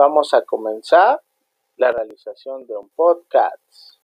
vamos a comenzar la realización de un podcast.